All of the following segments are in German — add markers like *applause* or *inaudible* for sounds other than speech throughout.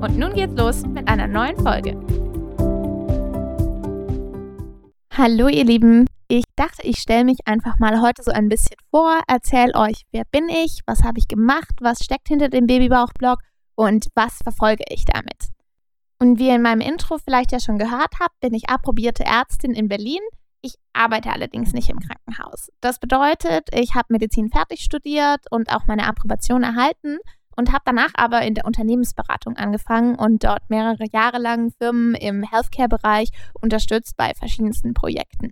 Und nun geht's los mit einer neuen Folge. Hallo ihr Lieben, ich dachte, ich stelle mich einfach mal heute so ein bisschen vor, erzähle euch, wer bin ich, was habe ich gemacht, was steckt hinter dem Babybauch-Blog und was verfolge ich damit. Und wie ihr in meinem Intro vielleicht ja schon gehört habt, bin ich approbierte Ärztin in Berlin. Ich arbeite allerdings nicht im Krankenhaus. Das bedeutet, ich habe Medizin fertig studiert und auch meine Approbation erhalten und habe danach aber in der Unternehmensberatung angefangen und dort mehrere Jahre lang Firmen im Healthcare-Bereich unterstützt bei verschiedensten Projekten.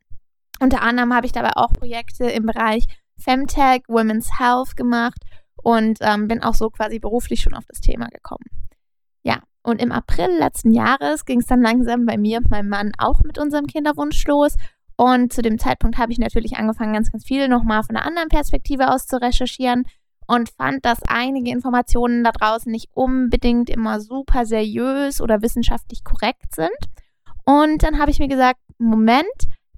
Unter anderem habe ich dabei auch Projekte im Bereich Femtech, Women's Health gemacht und ähm, bin auch so quasi beruflich schon auf das Thema gekommen. Ja, und im April letzten Jahres ging es dann langsam bei mir und meinem Mann auch mit unserem Kinderwunsch los. Und zu dem Zeitpunkt habe ich natürlich angefangen, ganz, ganz viel nochmal von einer anderen Perspektive aus zu recherchieren und fand, dass einige Informationen da draußen nicht unbedingt immer super seriös oder wissenschaftlich korrekt sind. Und dann habe ich mir gesagt, Moment,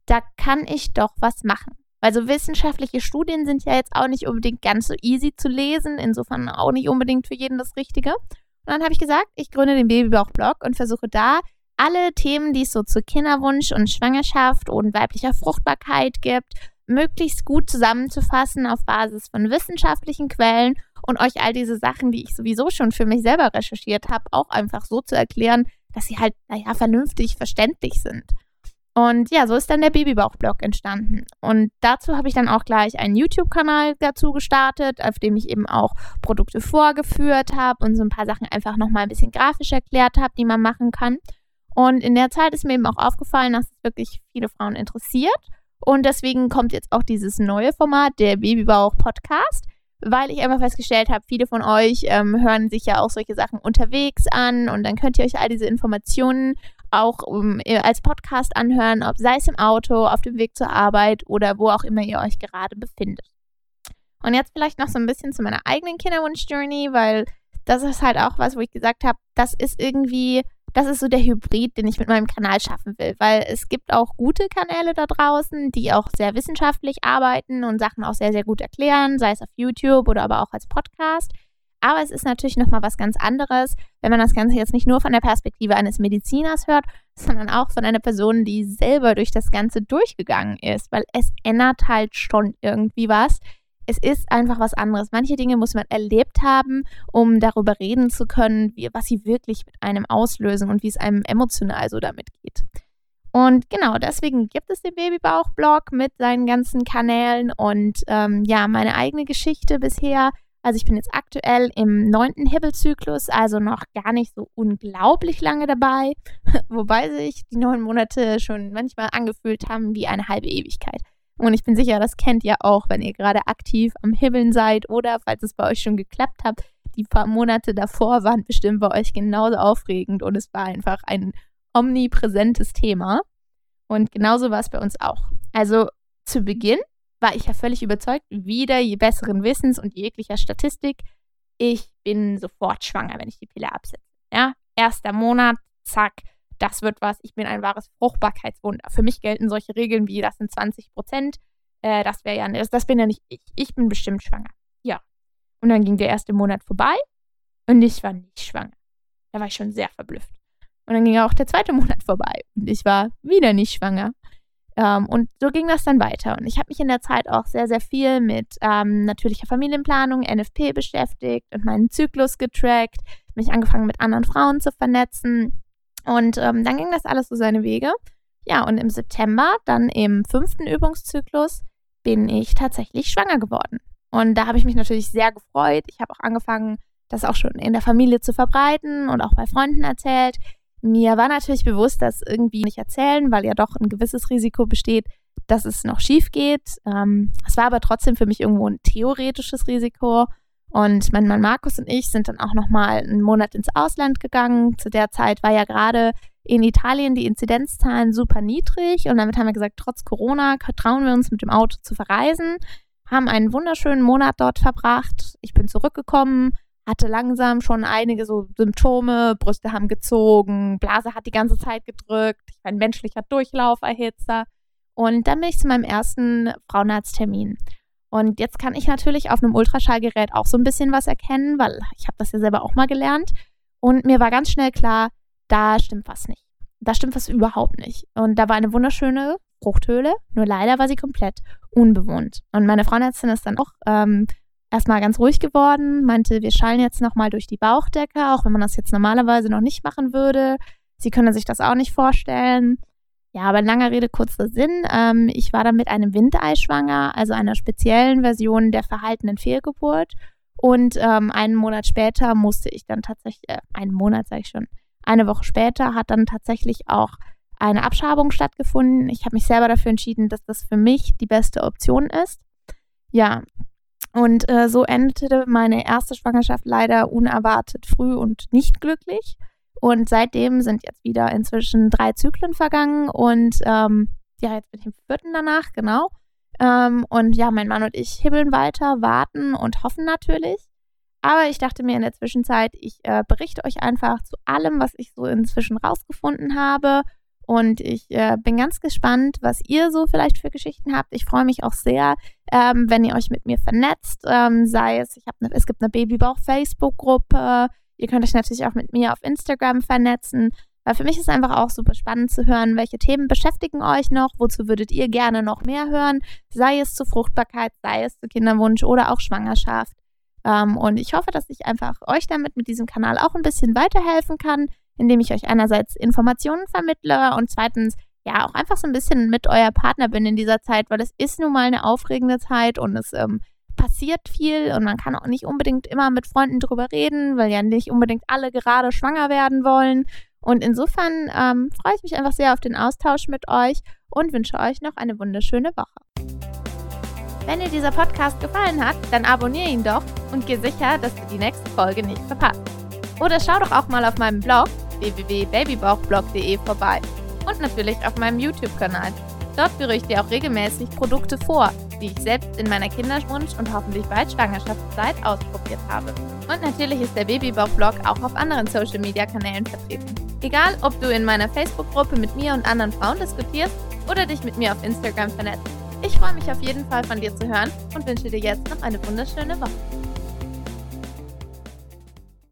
da kann ich doch was machen. Also wissenschaftliche Studien sind ja jetzt auch nicht unbedingt ganz so easy zu lesen, insofern auch nicht unbedingt für jeden das Richtige. Und dann habe ich gesagt, ich gründe den Babybauch-Blog und versuche da alle Themen, die es so zu Kinderwunsch und Schwangerschaft und weiblicher Fruchtbarkeit gibt, möglichst gut zusammenzufassen auf Basis von wissenschaftlichen Quellen und euch all diese Sachen, die ich sowieso schon für mich selber recherchiert habe, auch einfach so zu erklären, dass sie halt, naja, vernünftig verständlich sind. Und ja, so ist dann der Babybauch-Blog entstanden. Und dazu habe ich dann auch gleich einen YouTube-Kanal dazu gestartet, auf dem ich eben auch Produkte vorgeführt habe und so ein paar Sachen einfach nochmal ein bisschen grafisch erklärt habe, die man machen kann. Und in der Zeit ist mir eben auch aufgefallen, dass es wirklich viele Frauen interessiert. Und deswegen kommt jetzt auch dieses neue Format, der Babybauch-Podcast, weil ich einfach festgestellt habe, viele von euch ähm, hören sich ja auch solche Sachen unterwegs an und dann könnt ihr euch all diese Informationen auch um, äh, als Podcast anhören, ob sei es im Auto, auf dem Weg zur Arbeit oder wo auch immer ihr euch gerade befindet. Und jetzt vielleicht noch so ein bisschen zu meiner eigenen Kinderwunsch-Journey, weil das ist halt auch was, wo ich gesagt habe, das ist irgendwie, das ist so der Hybrid, den ich mit meinem Kanal schaffen will, weil es gibt auch gute Kanäle da draußen, die auch sehr wissenschaftlich arbeiten und Sachen auch sehr, sehr gut erklären, sei es auf YouTube oder aber auch als Podcast. Aber es ist natürlich nochmal was ganz anderes, wenn man das Ganze jetzt nicht nur von der Perspektive eines Mediziners hört, sondern auch von einer Person, die selber durch das Ganze durchgegangen ist, weil es ändert halt schon irgendwie was. Es ist einfach was anderes. Manche Dinge muss man erlebt haben, um darüber reden zu können, wie, was sie wirklich mit einem auslösen und wie es einem emotional so damit geht. Und genau deswegen gibt es den Babybauch-Blog mit seinen ganzen Kanälen und ähm, ja, meine eigene Geschichte bisher also ich bin jetzt aktuell im neunten Hibbelzyklus, also noch gar nicht so unglaublich lange dabei, *laughs* wobei sich die neun Monate schon manchmal angefühlt haben wie eine halbe Ewigkeit. Und ich bin sicher, das kennt ihr auch, wenn ihr gerade aktiv am Hibbeln seid oder falls es bei euch schon geklappt hat. Die paar Monate davor waren bestimmt bei euch genauso aufregend und es war einfach ein omnipräsentes Thema. Und genauso war es bei uns auch. Also zu Beginn war ich ja völlig überzeugt, wieder je besseren Wissens und jeglicher Statistik, ich bin sofort schwanger, wenn ich die Pille absetze. Ja, erster Monat, zack, das wird was. Ich bin ein wahres Fruchtbarkeitswunder. Für mich gelten solche Regeln wie, das sind 20 Prozent. Äh, das wäre ja, das, das bin ja nicht ich. Ich bin bestimmt schwanger. Ja. Und dann ging der erste Monat vorbei und ich war nicht schwanger. Da war ich schon sehr verblüfft. Und dann ging auch der zweite *laughs* Monat vorbei und ich war wieder nicht schwanger. Ähm, und so ging das dann weiter. Und ich habe mich in der Zeit auch sehr, sehr viel mit ähm, natürlicher Familienplanung, NFP beschäftigt und meinen Zyklus getrackt, mich angefangen mit anderen Frauen zu vernetzen. Und ähm, dann ging das alles so seine Wege. Ja, und im September, dann im fünften Übungszyklus, bin ich tatsächlich schwanger geworden. Und da habe ich mich natürlich sehr gefreut. Ich habe auch angefangen, das auch schon in der Familie zu verbreiten und auch bei Freunden erzählt. Mir war natürlich bewusst, dass irgendwie nicht erzählen, weil ja doch ein gewisses Risiko besteht, dass es noch schief geht. Ähm, es war aber trotzdem für mich irgendwo ein theoretisches Risiko. Und mein Mann Markus und ich sind dann auch nochmal einen Monat ins Ausland gegangen. Zu der Zeit war ja gerade in Italien die Inzidenzzahlen super niedrig und damit haben wir gesagt, trotz Corona trauen wir uns mit dem Auto zu verreisen, haben einen wunderschönen Monat dort verbracht. Ich bin zurückgekommen, hatte langsam schon einige so Symptome, Brüste haben gezogen, Blase hat die ganze Zeit gedrückt, ich war ein menschlicher Durchlauferhitzer. Und dann bin ich zu meinem ersten Frauenarzttermin. Und jetzt kann ich natürlich auf einem Ultraschallgerät auch so ein bisschen was erkennen, weil ich habe das ja selber auch mal gelernt. Und mir war ganz schnell klar, da stimmt was nicht. Da stimmt was überhaupt nicht. Und da war eine wunderschöne Fruchthöhle, nur leider war sie komplett unbewohnt. Und meine Frauenärztin ist dann auch ähm, erstmal ganz ruhig geworden, meinte, wir schallen jetzt nochmal durch die Bauchdecke, auch wenn man das jetzt normalerweise noch nicht machen würde. Sie können sich das auch nicht vorstellen. Ja, aber langer Rede, kurzer Sinn. Ähm, ich war dann mit einem Windei schwanger, also einer speziellen Version der verhaltenen Fehlgeburt. Und ähm, einen Monat später musste ich dann tatsächlich, äh, einen Monat sage ich schon, eine Woche später hat dann tatsächlich auch eine Abschabung stattgefunden. Ich habe mich selber dafür entschieden, dass das für mich die beste Option ist. Ja, und äh, so endete meine erste Schwangerschaft leider unerwartet früh und nicht glücklich. Und seitdem sind jetzt wieder inzwischen drei Zyklen vergangen und ähm, ja, jetzt bin ich im vierten danach, genau. Ähm, und ja, mein Mann und ich hibbeln weiter, warten und hoffen natürlich. Aber ich dachte mir in der Zwischenzeit, ich äh, berichte euch einfach zu allem, was ich so inzwischen rausgefunden habe. Und ich äh, bin ganz gespannt, was ihr so vielleicht für Geschichten habt. Ich freue mich auch sehr, ähm, wenn ihr euch mit mir vernetzt. Ähm, sei es, ich ne, es gibt eine Babybauch-Facebook-Gruppe. Ihr könnt euch natürlich auch mit mir auf Instagram vernetzen. Weil für mich ist einfach auch super spannend zu hören, welche Themen beschäftigen euch noch, wozu würdet ihr gerne noch mehr hören, sei es zu Fruchtbarkeit, sei es zu Kinderwunsch oder auch Schwangerschaft. Ähm, und ich hoffe, dass ich einfach euch damit mit diesem Kanal auch ein bisschen weiterhelfen kann, indem ich euch einerseits Informationen vermittle und zweitens ja auch einfach so ein bisschen mit euer Partner bin in dieser Zeit, weil es ist nun mal eine aufregende Zeit und es ähm, passiert viel und man kann auch nicht unbedingt immer mit Freunden drüber reden, weil ja nicht unbedingt alle gerade schwanger werden wollen. Und insofern ähm, freue ich mich einfach sehr auf den Austausch mit euch und wünsche euch noch eine wunderschöne Woche. Wenn dir dieser Podcast gefallen hat, dann abonniere ihn doch und geh sicher, dass du die nächste Folge nicht verpasst. Oder schau doch auch mal auf meinem Blog www.babybauchblog.de vorbei und natürlich auf meinem YouTube-Kanal. Dort führe ich dir auch regelmäßig Produkte vor, die ich selbst in meiner Kinderwunsch und hoffentlich bald Schwangerschaftszeit ausprobiert habe. Und natürlich ist der Babybauch-Blog auch auf anderen Social-Media-Kanälen vertreten. Egal, ob du in meiner Facebook-Gruppe mit mir und anderen Frauen diskutierst oder dich mit mir auf Instagram vernetzt. Ich freue mich auf jeden Fall von dir zu hören und wünsche dir jetzt noch eine wunderschöne Woche.